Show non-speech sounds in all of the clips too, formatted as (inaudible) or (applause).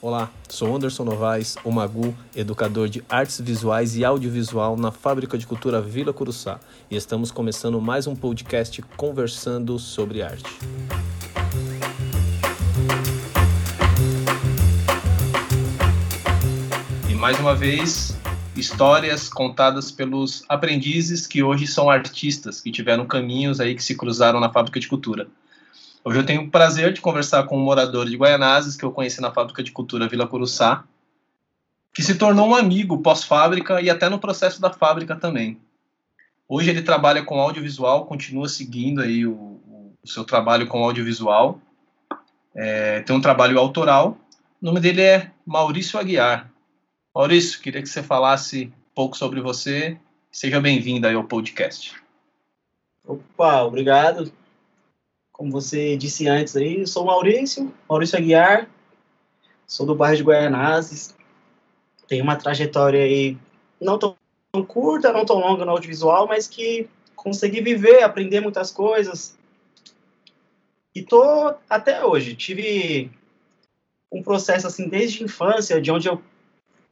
Olá, sou Anderson Novaes, o Magu, educador de artes visuais e audiovisual na Fábrica de Cultura Vila Curuçá, e estamos começando mais um podcast conversando sobre arte. E mais uma vez, histórias contadas pelos aprendizes que hoje são artistas, que tiveram caminhos aí que se cruzaram na Fábrica de Cultura. Hoje eu tenho o prazer de conversar com um morador de Guaianazes que eu conheci na Fábrica de Cultura Vila Curuçá, que se tornou um amigo pós-fábrica e até no processo da fábrica também. Hoje ele trabalha com audiovisual, continua seguindo aí o, o seu trabalho com audiovisual. É, tem um trabalho autoral. O nome dele é Maurício Aguiar. Maurício, queria que você falasse um pouco sobre você. Seja bem-vindo aí ao podcast. Opa, obrigado. Como você disse antes aí, sou Maurício, Maurício Aguiar, sou do bairro de Guaianazes, tenho uma trajetória aí não tão, curta, não tão longa no audiovisual, mas que consegui viver, aprender muitas coisas. E tô até hoje. Tive um processo assim desde a infância, de onde eu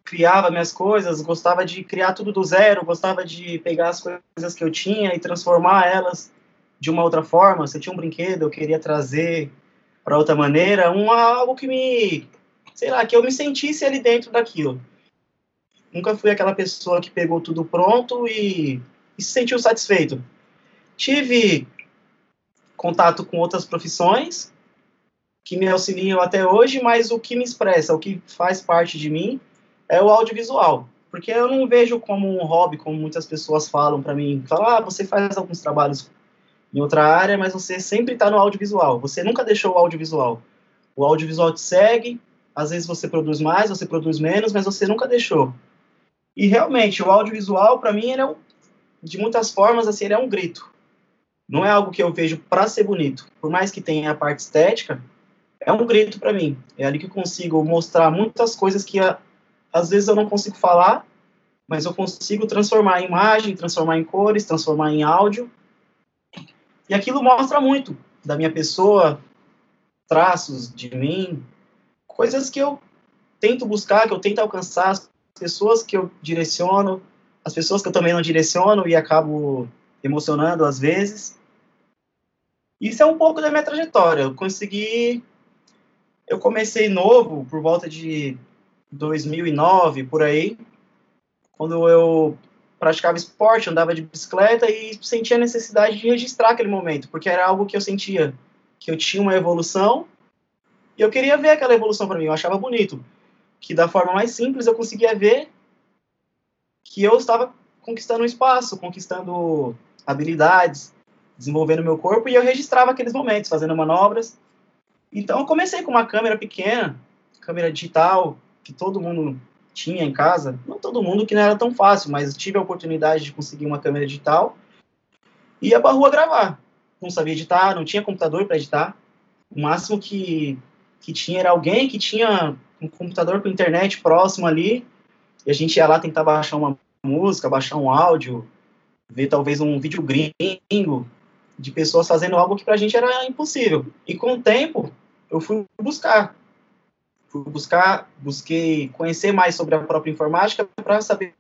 criava minhas coisas, gostava de criar tudo do zero, gostava de pegar as coisas que eu tinha e transformar elas de uma outra forma, se eu tinha um brinquedo, eu queria trazer para outra maneira, um algo que me, sei lá, que eu me sentisse ali dentro daquilo. Nunca fui aquela pessoa que pegou tudo pronto e, e se sentiu satisfeito. Tive contato com outras profissões que me auxiliam até hoje, mas o que me expressa, o que faz parte de mim é o audiovisual. Porque eu não vejo como um hobby, como muitas pessoas falam para mim. Falam, ah, você faz alguns trabalhos em outra área, mas você sempre está no audiovisual. Você nunca deixou o audiovisual. O audiovisual te segue, às vezes você produz mais, você produz menos, mas você nunca deixou. E realmente, o audiovisual, para mim, ele é um, de muitas formas, assim, ele é um grito. Não é algo que eu vejo para ser bonito. Por mais que tenha a parte estética, é um grito para mim. É ali que eu consigo mostrar muitas coisas que às vezes eu não consigo falar, mas eu consigo transformar em imagem, transformar em cores, transformar em áudio e aquilo mostra muito da minha pessoa, traços de mim, coisas que eu tento buscar, que eu tento alcançar, as pessoas que eu direciono, as pessoas que eu também não direciono e acabo emocionando às vezes. Isso é um pouco da minha trajetória. Eu consegui. Eu comecei novo, por volta de 2009, por aí, quando eu praticava esporte, andava de bicicleta e sentia a necessidade de registrar aquele momento, porque era algo que eu sentia que eu tinha uma evolução e eu queria ver aquela evolução para mim, eu achava bonito, que da forma mais simples eu conseguia ver que eu estava conquistando um espaço, conquistando habilidades, desenvolvendo meu corpo e eu registrava aqueles momentos, fazendo manobras. Então eu comecei com uma câmera pequena, câmera digital, que todo mundo tinha em casa, não todo mundo que não era tão fácil, mas tive a oportunidade de conseguir uma câmera digital e ia pra rua gravar. Não sabia editar, não tinha computador para editar. O máximo que, que tinha era alguém que tinha um computador com internet próximo ali, e a gente ia lá tentar baixar uma música, baixar um áudio, ver talvez um vídeo gringo de pessoas fazendo algo que pra gente era impossível. E com o tempo, eu fui buscar buscar, busquei conhecer mais sobre a própria informática para saber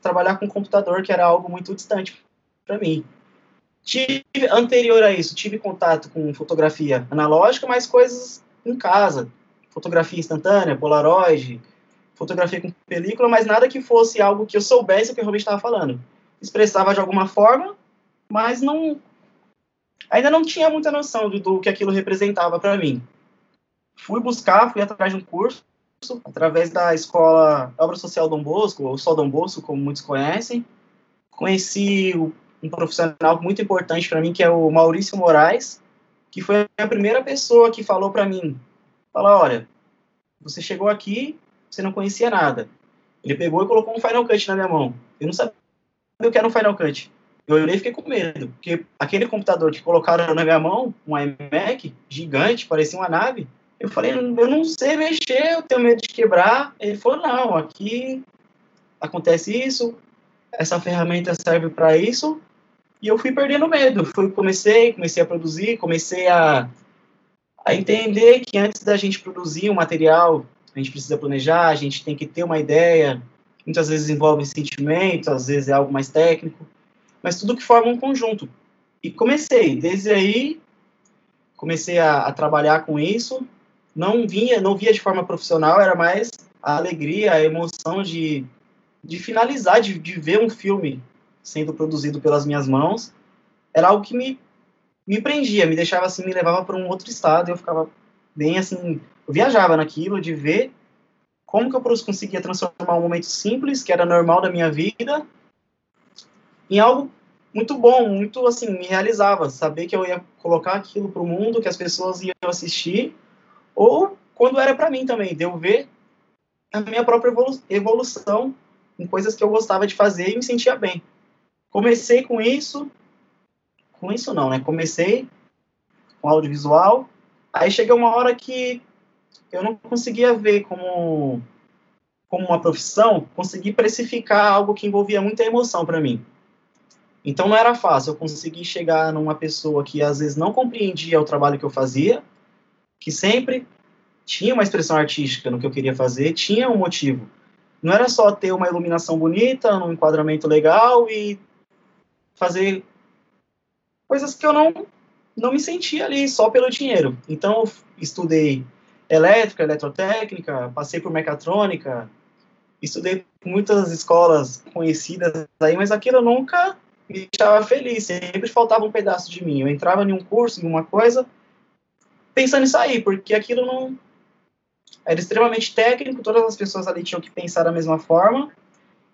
trabalhar com computador, que era algo muito distante para mim. Tive, anterior a isso, tive contato com fotografia analógica, mas coisas em casa. Fotografia instantânea, Polaroid, fotografia com película, mas nada que fosse algo que eu soubesse o que realmente estava falando. Expressava de alguma forma, mas não ainda não tinha muita noção do, do que aquilo representava para mim fui buscar, fui atrás de um curso, através da escola Obra Social Dom Bosco, ou só Dom Bosco, como muitos conhecem. Conheci um profissional muito importante para mim, que é o Maurício Moraes, que foi a primeira pessoa que falou para mim, falou, olha, você chegou aqui, você não conhecia nada. Ele pegou e colocou um Final Cut na minha mão. Eu não sabia o que era um Final Cut. Eu olhei e fiquei com medo, porque aquele computador que colocaram na minha mão, um iMac gigante, parecia uma nave, eu falei, eu não sei mexer, eu tenho medo de quebrar. Ele falou, não, aqui acontece isso, essa ferramenta serve para isso. E eu fui perdendo medo. Fui, comecei, comecei a produzir, comecei a, a entender que antes da gente produzir um material, a gente precisa planejar, a gente tem que ter uma ideia, muitas vezes envolve sentimento, às vezes é algo mais técnico, mas tudo que forma um conjunto. E comecei, desde aí, comecei a, a trabalhar com isso, não vinha, não via de forma profissional, era mais a alegria, a emoção de, de finalizar, de, de ver um filme sendo produzido pelas minhas mãos, era algo que me, me prendia, me deixava assim, me levava para um outro estado, eu ficava bem assim, eu viajava naquilo de ver como que eu conseguia transformar um momento simples, que era normal da minha vida, em algo muito bom, muito assim, me realizava, saber que eu ia colocar aquilo para o mundo, que as pessoas iam assistir, ou quando era para mim também, de eu ver a minha própria evolu evolução em coisas que eu gostava de fazer e me sentia bem. Comecei com isso, com isso não, né? Comecei com audiovisual, aí chegou uma hora que eu não conseguia ver como como uma profissão, conseguir precificar algo que envolvia muita emoção para mim. Então não era fácil eu conseguir chegar numa pessoa que às vezes não compreendia o trabalho que eu fazia, que sempre tinha uma expressão artística no que eu queria fazer, tinha um motivo. Não era só ter uma iluminação bonita, um enquadramento legal e fazer coisas que eu não não me sentia ali só pelo dinheiro. Então eu estudei elétrica, eletrotécnica, passei por mecatrônica, estudei muitas escolas conhecidas aí, mas aquilo nunca me deixava feliz, sempre faltava um pedaço de mim. Eu entrava em um curso, em uma coisa, pensando em sair, porque aquilo não era extremamente técnico, todas as pessoas ali tinham que pensar da mesma forma,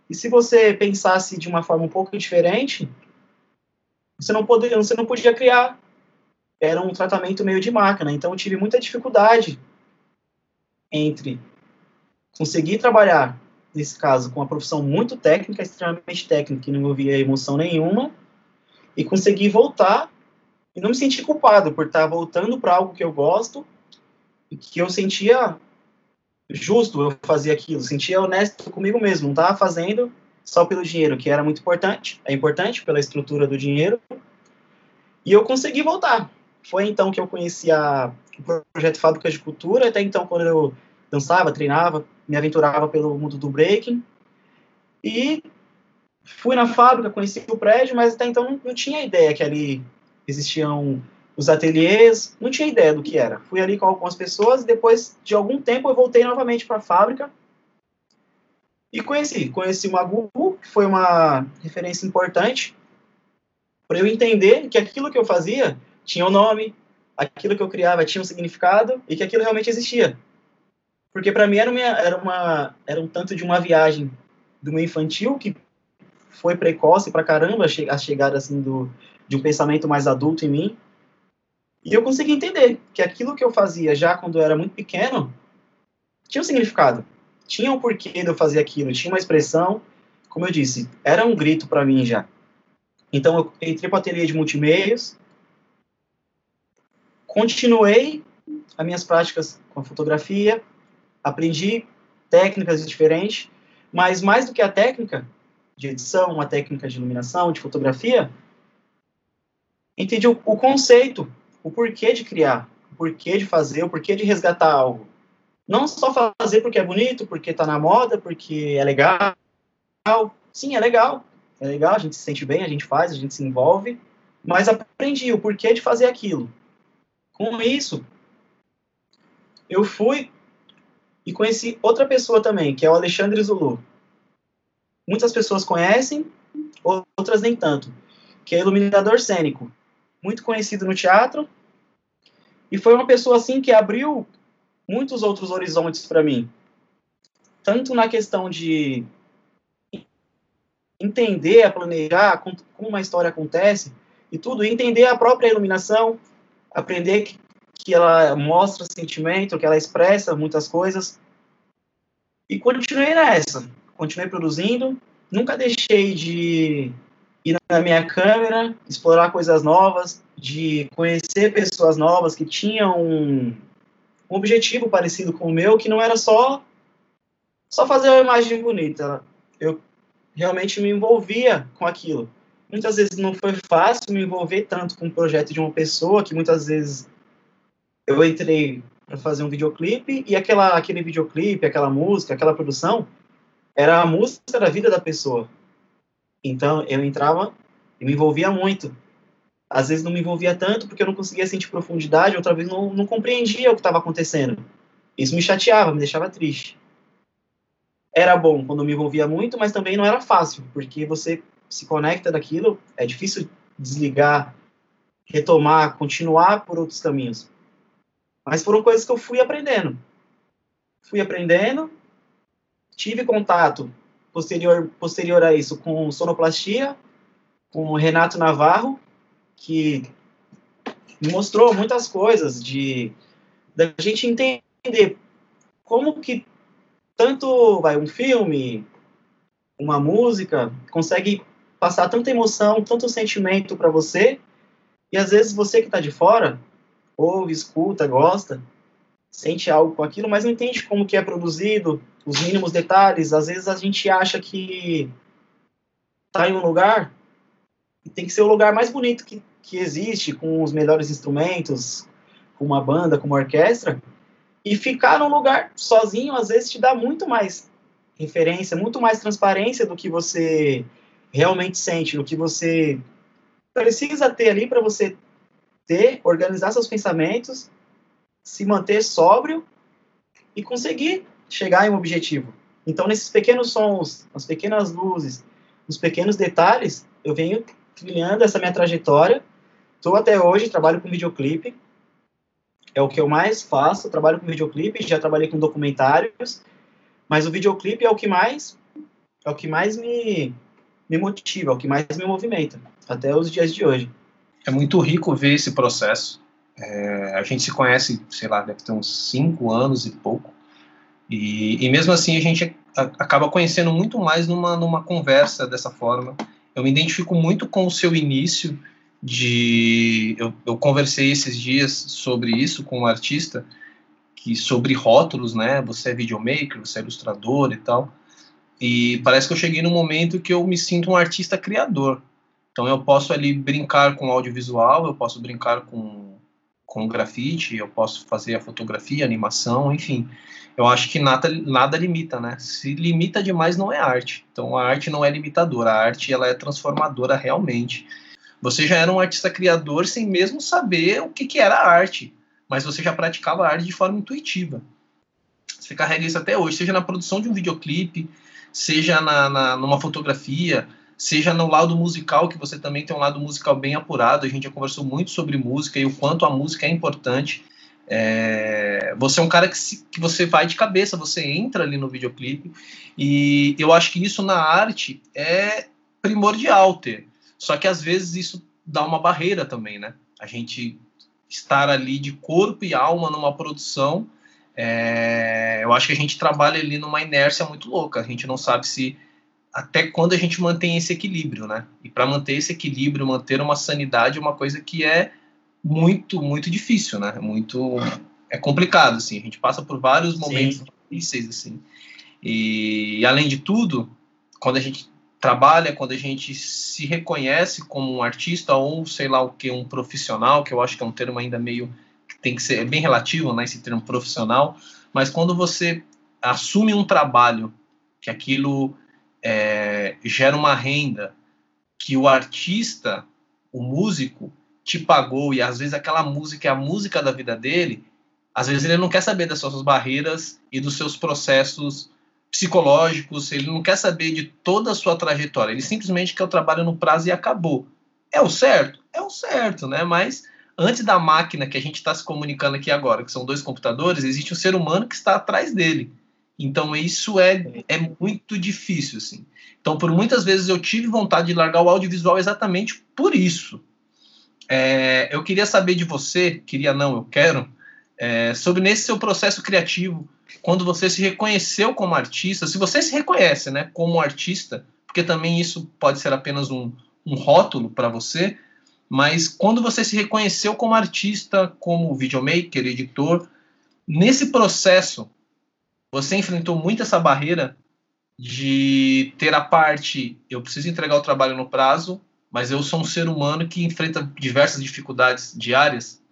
e se você pensasse de uma forma um pouco diferente, você não poderia, você não podia criar. Era um tratamento meio de máquina, então eu tive muita dificuldade entre conseguir trabalhar nesse caso, com uma profissão muito técnica, extremamente técnica, que não envolvia emoção nenhuma, e conseguir voltar e não me sentir culpado por estar voltando para algo que eu gosto e que eu sentia justo eu fazer aquilo, sentia honesto comigo mesmo, não estava fazendo só pelo dinheiro, que era muito importante, é importante pela estrutura do dinheiro, e eu consegui voltar. Foi então que eu conheci a, o projeto Fábrica de Cultura, até então quando eu dançava, treinava, me aventurava pelo mundo do breaking. E fui na fábrica, conheci o prédio, mas até então não tinha ideia que ali existiam os ateliês, não tinha ideia do que era. Fui ali com algumas pessoas e depois de algum tempo eu voltei novamente para a fábrica e conheci. Conheci o Magu, que foi uma referência importante para eu entender que aquilo que eu fazia tinha um nome, aquilo que eu criava tinha um significado e que aquilo realmente existia. Porque para mim era, uma, era, uma, era um tanto de uma viagem do meu infantil que foi precoce pra caramba a chegada assim do, de um pensamento mais adulto em mim. E eu consegui entender que aquilo que eu fazia já quando eu era muito pequeno tinha um significado, tinha um porquê de eu fazer aquilo, tinha uma expressão, como eu disse, era um grito para mim já. Então eu entrei para o ateliê de multimeios, continuei as minhas práticas com a fotografia, aprendi técnicas diferentes, mas mais do que a técnica de edição, uma técnica de iluminação, de fotografia, entendi o, o conceito, o porquê de criar, o porquê de fazer, o porquê de resgatar algo. Não só fazer porque é bonito, porque está na moda, porque é legal. Sim, é legal. É legal, a gente se sente bem, a gente faz, a gente se envolve. Mas aprendi o porquê de fazer aquilo. Com isso, eu fui e conheci outra pessoa também, que é o Alexandre Zulu. Muitas pessoas conhecem, outras nem tanto, que é iluminador cênico, muito conhecido no teatro, e foi uma pessoa assim que abriu muitos outros horizontes para mim, tanto na questão de entender, a planejar como uma história acontece e tudo, entender a própria iluminação, aprender que que ela mostra sentimento, que ela expressa muitas coisas. E continuei nessa, continuei produzindo, nunca deixei de ir na minha câmera, explorar coisas novas, de conhecer pessoas novas que tinham um, um objetivo parecido com o meu, que não era só só fazer uma imagem bonita. Eu realmente me envolvia com aquilo. Muitas vezes não foi fácil me envolver tanto com o projeto de uma pessoa que muitas vezes eu entrei para fazer um videoclipe e aquela, aquele videoclipe, aquela música, aquela produção era a música da vida da pessoa. Então eu entrava e me envolvia muito. Às vezes não me envolvia tanto porque eu não conseguia sentir profundidade, outra vez não, não compreendia o que estava acontecendo. Isso me chateava, me deixava triste. Era bom quando me envolvia muito, mas também não era fácil, porque você se conecta daquilo, é difícil desligar, retomar, continuar por outros caminhos. Mas foram coisas que eu fui aprendendo. Fui aprendendo, tive contato posterior, posterior a isso com sonoplastia, com o Renato Navarro, que mostrou muitas coisas de da gente entender como que tanto vai um filme, uma música consegue passar tanta emoção, tanto sentimento para você, e às vezes você que está de fora ouve, escuta, gosta, sente algo com aquilo, mas não entende como que é produzido, os mínimos detalhes. Às vezes a gente acha que está em um lugar e tem que ser o lugar mais bonito que, que existe, com os melhores instrumentos, com uma banda, com uma orquestra, e ficar num lugar sozinho às vezes te dá muito mais referência, muito mais transparência do que você realmente sente, do que você precisa ter ali para você ter, organizar seus pensamentos, se manter sóbrio e conseguir chegar em um objetivo. Então, nesses pequenos sons, nas pequenas luzes, nos pequenos detalhes, eu venho trilhando essa minha trajetória. Estou até hoje, trabalho com videoclipe. É o que eu mais faço, trabalho com videoclipe, já trabalhei com documentários, mas o videoclipe é o que mais é o que mais me, me motiva, é o que mais me movimenta, até os dias de hoje é muito rico ver esse processo. É, a gente se conhece, sei lá, deve ter uns cinco anos e pouco. E, e mesmo assim a gente acaba conhecendo muito mais numa, numa conversa dessa forma. Eu me identifico muito com o seu início de... Eu, eu conversei esses dias sobre isso com um artista, que sobre rótulos, né? Você é videomaker, você é ilustrador e tal. E parece que eu cheguei num momento que eu me sinto um artista criador. Então eu posso ali brincar com audiovisual, eu posso brincar com, com grafite, eu posso fazer a fotografia, a animação, enfim. Eu acho que nada, nada limita, né? Se limita demais não é arte. Então a arte não é limitadora, a arte ela é transformadora realmente. Você já era um artista criador sem mesmo saber o que, que era arte, mas você já praticava a arte de forma intuitiva. Você carrega isso até hoje, seja na produção de um videoclipe, seja na, na numa fotografia, seja no lado musical, que você também tem um lado musical bem apurado. A gente já conversou muito sobre música e o quanto a música é importante. É, você é um cara que, se, que você vai de cabeça, você entra ali no videoclipe, e eu acho que isso na arte é primordial ter. Só que às vezes isso dá uma barreira também, né? A gente estar ali de corpo e alma numa produção, é, eu acho que a gente trabalha ali numa inércia muito louca. A gente não sabe se até quando a gente mantém esse equilíbrio, né? E para manter esse equilíbrio, manter uma sanidade é uma coisa que é muito, muito difícil, né? É muito é complicado assim. A gente passa por vários momentos Sim. difíceis assim. E, e além de tudo, quando a gente trabalha, quando a gente se reconhece como um artista ou sei lá o que, um profissional, que eu acho que é um termo ainda meio que tem que ser é bem relativo, né, esse termo profissional, mas quando você assume um trabalho que aquilo é, gera uma renda que o artista, o músico, te pagou e às vezes aquela música é a música da vida dele, às vezes ele não quer saber das suas barreiras e dos seus processos psicológicos, ele não quer saber de toda a sua trajetória, ele simplesmente quer o trabalho no prazo e acabou. É o certo? É o certo, né? Mas antes da máquina que a gente está se comunicando aqui agora, que são dois computadores, existe um ser humano que está atrás dele. Então isso é, é muito difícil, assim. Então, por muitas vezes eu tive vontade de largar o audiovisual exatamente por isso. É, eu queria saber de você, queria não, eu quero, é, sobre nesse seu processo criativo, quando você se reconheceu como artista, se você se reconhece, né, como artista, porque também isso pode ser apenas um, um rótulo para você, mas quando você se reconheceu como artista, como videomaker, editor, nesse processo, você enfrentou muito essa barreira de ter a parte, eu preciso entregar o trabalho no prazo, mas eu sou um ser humano que enfrenta diversas dificuldades diárias?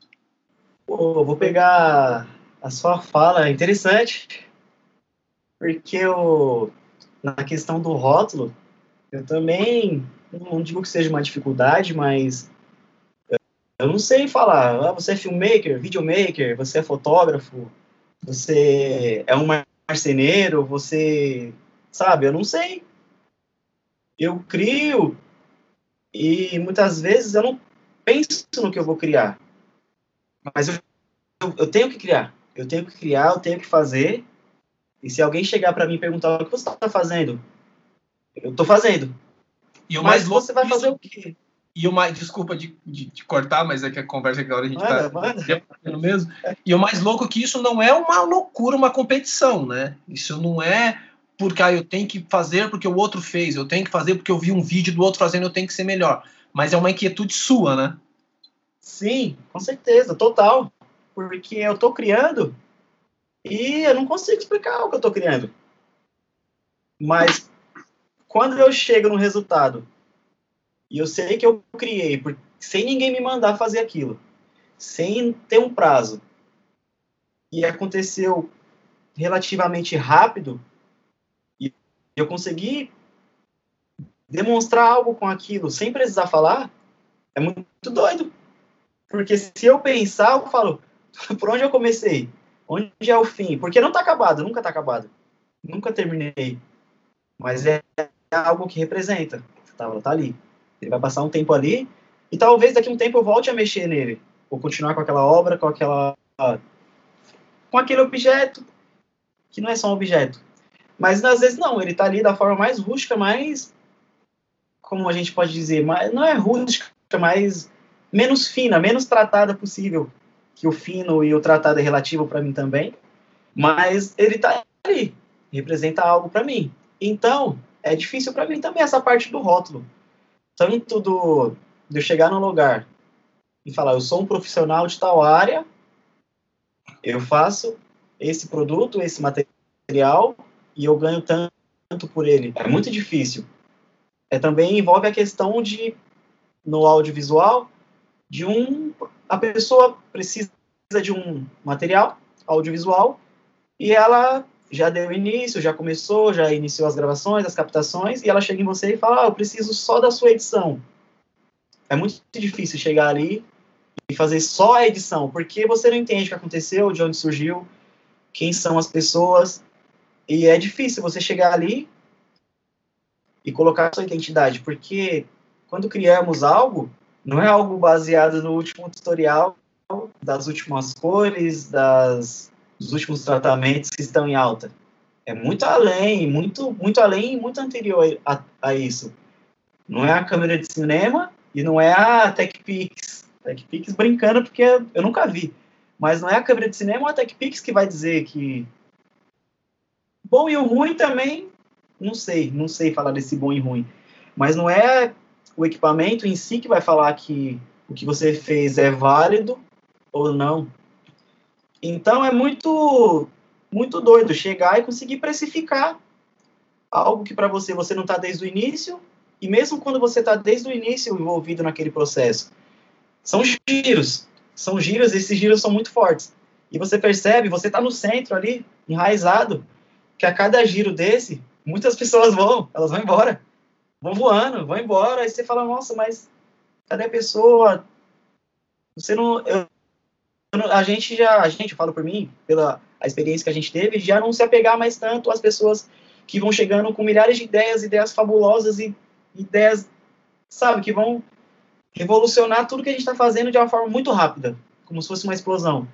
Pô, vou pegar a sua fala é interessante, porque eu, na questão do rótulo, eu também não digo que seja uma dificuldade, mas eu não sei falar. Ah, você é filmmaker, videomaker, você é fotógrafo, você é um marceneiro, você. Sabe, eu não sei. Eu crio e muitas vezes eu não penso no que eu vou criar. Mas eu, eu, eu tenho que criar. Eu tenho que criar, eu tenho que fazer. E se alguém chegar para mim e perguntar o que você está fazendo, eu estou fazendo. E o mais mas você vai fazer o quê? E o mais, desculpa de, de, de, cortar, mas é que a conversa que agora a gente está mesmo. E o mais louco é que isso não é uma loucura, uma competição, né? Isso não é porque ah, eu tenho que fazer porque o outro fez, eu tenho que fazer porque eu vi um vídeo do outro fazendo, eu tenho que ser melhor. Mas é uma inquietude sua, né? Sim, com certeza, total. Porque eu estou criando e eu não consigo explicar o que eu estou criando. Mas quando eu chego no resultado e eu sei que eu criei por, sem ninguém me mandar fazer aquilo, sem ter um prazo, e aconteceu relativamente rápido, e eu consegui demonstrar algo com aquilo sem precisar falar, é muito doido. Porque se eu pensar, eu falo, (laughs) por onde eu comecei? Onde é o fim? Porque não está acabado, nunca está acabado. Nunca terminei. Mas é algo que representa. Tá, tá ali. Ele vai passar um tempo ali e talvez daqui a um tempo eu volte a mexer nele. Ou continuar com aquela obra, com aquela com aquele objeto que não é só um objeto. Mas às vezes não, ele está ali da forma mais rústica, mais como a gente pode dizer, mais, não é rústica, mais menos fina, menos tratada possível. Que o fino e o tratado é relativo para mim também, mas ele está ali, representa algo para mim. Então, é difícil para mim também essa parte do rótulo. Tanto do, de eu chegar no lugar e falar, eu sou um profissional de tal área, eu faço esse produto, esse material, e eu ganho tanto por ele. É muito difícil. É, também envolve a questão de, no audiovisual, de um... A pessoa precisa de um material audiovisual e ela já deu início, já começou, já iniciou as gravações, as captações, e ela chega em você e fala: ah, eu preciso só da sua edição. É muito difícil chegar ali e fazer só a edição, porque você não entende o que aconteceu, de onde surgiu, quem são as pessoas, e é difícil você chegar ali e colocar sua identidade, porque quando criamos algo, não é algo baseado no último tutorial das últimas cores, das dos últimos tratamentos que estão em alta. É muito além, muito, muito além e muito anterior a, a, isso. Não é a câmera de cinema e não é a TechPix. TechPix brincando porque eu nunca vi. Mas não é a câmera de cinema ou a TechPix que vai dizer que bom e o ruim também, não sei, não sei falar desse bom e ruim. Mas não é o equipamento em si que vai falar que o que você fez é válido ou não. Então é muito muito doido chegar e conseguir precificar algo que para você você não está desde o início e mesmo quando você está desde o início envolvido naquele processo. São giros são giros esses giros são muito fortes. E você percebe você está no centro ali enraizado que a cada giro desse muitas pessoas vão elas vão embora. Vão voando vão embora aí você fala nossa mas cadê a pessoa? Você não eu, a gente já, a gente, eu falo por mim, pela a experiência que a gente teve, já não se apegar mais tanto às pessoas que vão chegando com milhares de ideias, ideias fabulosas e ideias, sabe, que vão revolucionar tudo que a gente está fazendo de uma forma muito rápida, como se fosse uma explosão.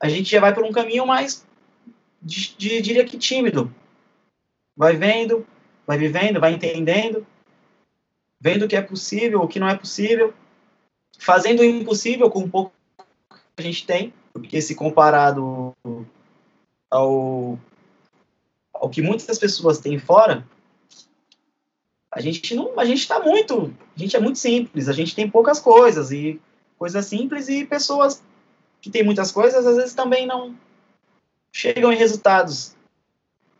A gente já vai por um caminho mais, de, de, diria que tímido. Vai vendo, vai vivendo, vai entendendo, vendo o que é possível, o que não é possível, fazendo o impossível com um pouco a gente tem, porque se comparado ao, ao que muitas pessoas têm fora, a gente não, a gente está muito, a gente é muito simples, a gente tem poucas coisas e coisas simples e pessoas que têm muitas coisas às vezes também não chegam em resultados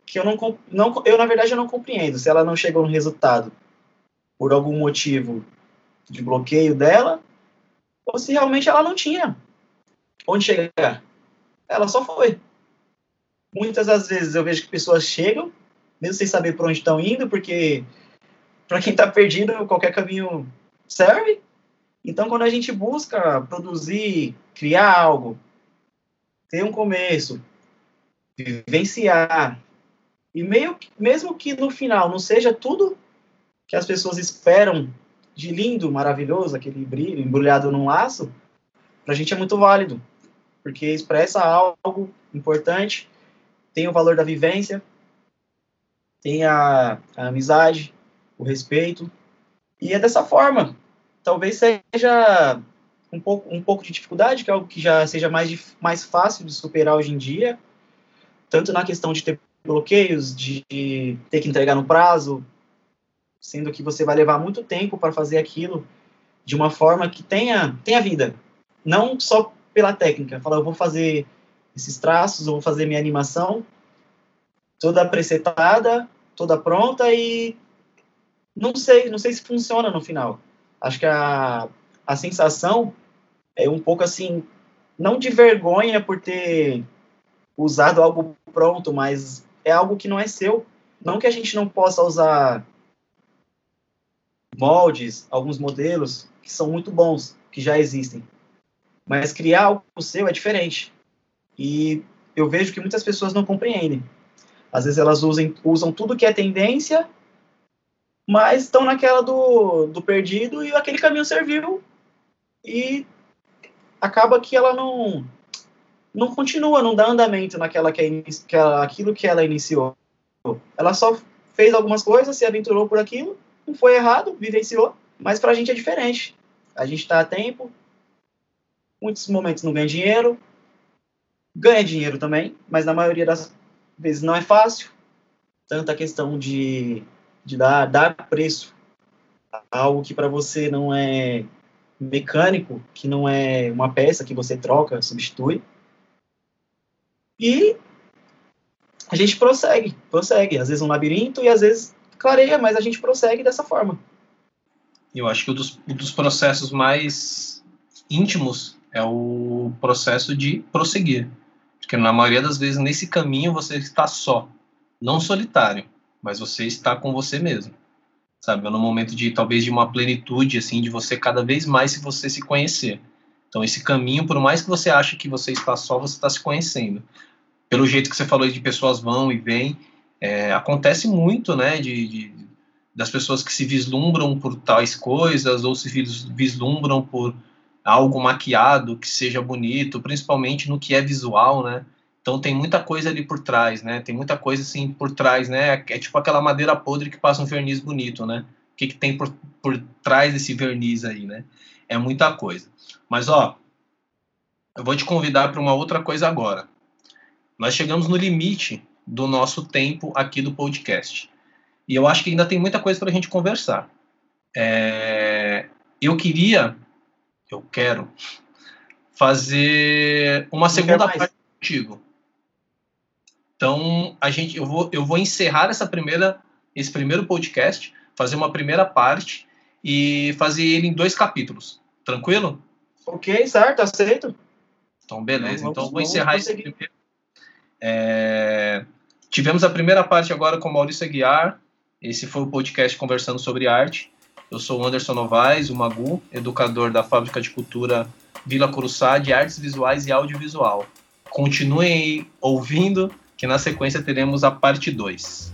que eu não, não eu na verdade eu não compreendo se ela não chegou no resultado por algum motivo de bloqueio dela ou se realmente ela não tinha onde chegar. ela só foi. Muitas das vezes eu vejo que pessoas chegam, mesmo sem saber para onde estão indo, porque para quem está perdido, qualquer caminho serve. Então, quando a gente busca produzir, criar algo, ter um começo, vivenciar, e meio, mesmo que no final não seja tudo que as pessoas esperam de lindo, maravilhoso, aquele brilho embrulhado num laço, para a gente é muito válido, porque expressa algo importante, tem o valor da vivência, tem a, a amizade, o respeito, e é dessa forma. Talvez seja um pouco, um pouco de dificuldade, que é algo que já seja mais, mais fácil de superar hoje em dia, tanto na questão de ter bloqueios, de ter que entregar no prazo, sendo que você vai levar muito tempo para fazer aquilo de uma forma que tenha, tenha vida. Não só pela técnica, falar, eu vou fazer esses traços, eu vou fazer minha animação toda presetada, toda pronta e não sei, não sei se funciona no final. Acho que a, a sensação é um pouco assim, não de vergonha por ter usado algo pronto, mas é algo que não é seu. Não que a gente não possa usar moldes, alguns modelos que são muito bons, que já existem. Mas criar algo seu é diferente. E eu vejo que muitas pessoas não compreendem. Às vezes elas usam, usam tudo que é tendência, mas estão naquela do, do perdido e aquele caminho serviu. E acaba que ela não não continua, não dá andamento naquela que, é, que ela, aquilo que ela iniciou. Ela só fez algumas coisas, se aventurou por aquilo, não foi errado, vivenciou, mas para a gente é diferente. A gente está a tempo, muitos momentos não ganha dinheiro, ganha dinheiro também, mas na maioria das vezes não é fácil. Tanta questão de, de dar, dar preço a algo que para você não é mecânico, que não é uma peça que você troca, substitui. E a gente prossegue, prossegue. Às vezes um labirinto e às vezes clareia, mas a gente prossegue dessa forma. Eu acho que um dos, um dos processos mais íntimos é o processo de prosseguir. Porque na maioria das vezes nesse caminho você está só, não solitário, mas você está com você mesmo. Sabe, é no momento de talvez de uma plenitude assim, de você cada vez mais se você se conhecer. Então esse caminho, por mais que você ache que você está só, você está se conhecendo pelo jeito que você falou de pessoas vão e vêm, é, acontece muito, né, de, de, das pessoas que se vislumbram por tais coisas ou se vislumbram por algo maquiado que seja bonito, principalmente no que é visual, né? Então tem muita coisa ali por trás, né? Tem muita coisa assim por trás, né? É tipo aquela madeira podre que passa um verniz bonito, né? O que, que tem por, por trás desse verniz aí, né? É muita coisa. Mas ó, eu vou te convidar para uma outra coisa agora nós chegamos no limite do nosso tempo aqui do podcast. E eu acho que ainda tem muita coisa para a gente conversar. É, eu queria, eu quero, fazer uma segunda parte contigo. Então, a gente, eu vou, eu vou encerrar essa primeira, esse primeiro podcast, fazer uma primeira parte e fazer ele em dois capítulos. Tranquilo? Ok, certo, aceito. Então, beleza. Vamos, então, vou encerrar esse primeiro é, tivemos a primeira parte agora com Maurício Aguiar. Esse foi o podcast conversando sobre arte. Eu sou o Anderson Novaes, o Magu, educador da Fábrica de Cultura Vila Curuçá de Artes Visuais e Audiovisual. Continuem ouvindo, que na sequência teremos a parte 2.